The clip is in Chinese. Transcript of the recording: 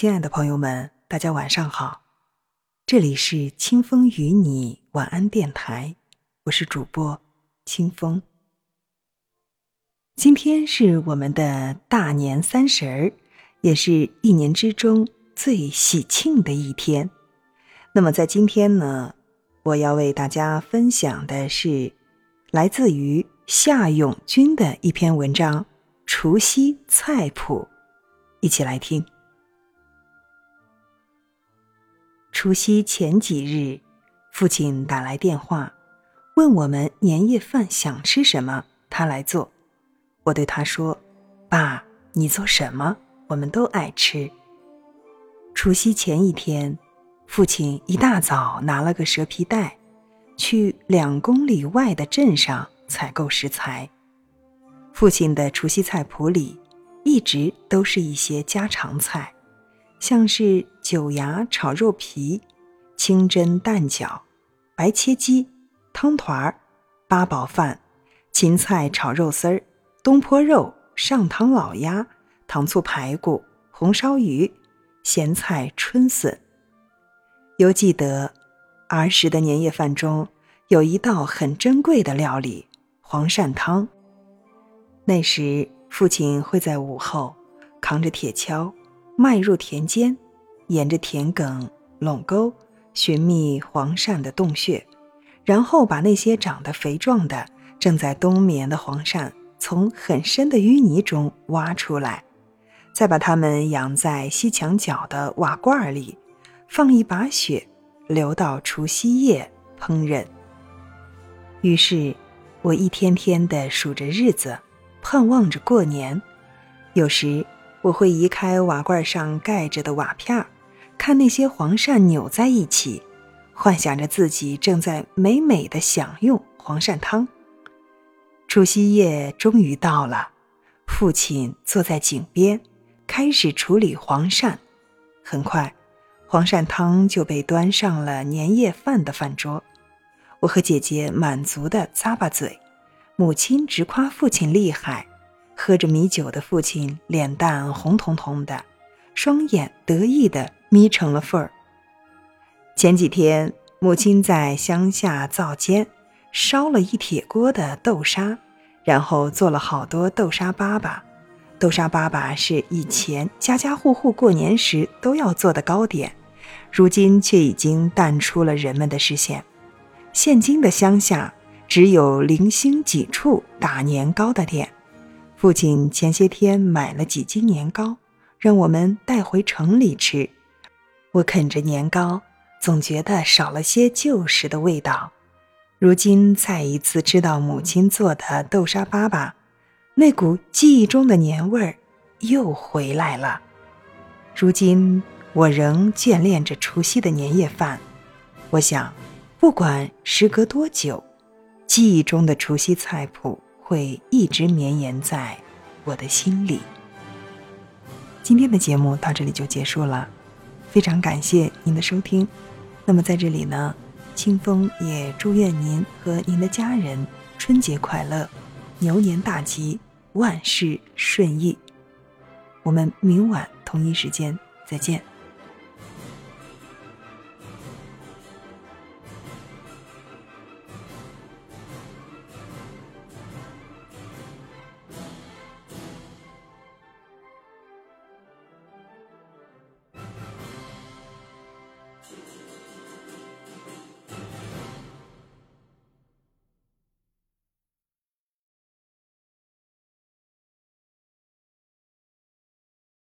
亲爱的朋友们，大家晚上好，这里是清风与你晚安电台，我是主播清风。今天是我们的大年三十儿，也是一年之中最喜庆的一天。那么在今天呢，我要为大家分享的是来自于夏永军的一篇文章《除夕菜谱》，一起来听。除夕前几日，父亲打来电话，问我们年夜饭想吃什么，他来做。我对他说：“爸，你做什么，我们都爱吃。”除夕前一天，父亲一大早拿了个蛇皮袋，去两公里外的镇上采购食材。父亲的除夕菜谱里，一直都是一些家常菜。像是九芽炒肉皮、清蒸蛋饺、白切鸡、汤团儿、八宝饭、芹菜炒肉丝儿、东坡肉、上汤老鸭、糖醋排骨、红烧鱼、咸菜春笋。犹记得儿时的年夜饭中有一道很珍贵的料理——黄鳝汤。那时父亲会在午后扛着铁锹。迈入田间，沿着田埂、垄沟寻觅黄鳝的洞穴，然后把那些长得肥壮的、正在冬眠的黄鳝从很深的淤泥中挖出来，再把它们养在西墙角的瓦罐里，放一把雪，留到除夕夜烹饪。于是，我一天天地数着日子，盼望着过年。有时。我会移开瓦罐上盖着的瓦片儿，看那些黄鳝扭在一起，幻想着自己正在美美的享用黄鳝汤。除夕夜终于到了，父亲坐在井边，开始处理黄鳝。很快，黄鳝汤就被端上了年夜饭的饭桌。我和姐姐满足地咂巴嘴，母亲直夸父亲厉害。喝着米酒的父亲脸蛋红彤彤的，双眼得意地眯成了缝儿。前几天，母亲在乡下灶间烧了一铁锅的豆沙，然后做了好多豆沙粑粑。豆沙粑粑是以前家家户户过年时都要做的糕点，如今却已经淡出了人们的视线。现今的乡下只有零星几处打年糕的店。父亲前些天买了几斤年糕，让我们带回城里吃。我啃着年糕，总觉得少了些旧时的味道。如今再一次吃到母亲做的豆沙粑粑，那股记忆中的年味儿又回来了。如今我仍眷恋着除夕的年夜饭。我想，不管时隔多久，记忆中的除夕菜谱。会一直绵延在我的心里。今天的节目到这里就结束了，非常感谢您的收听。那么在这里呢，清风也祝愿您和您的家人春节快乐，牛年大吉，万事顺意。我们明晚同一时间再见。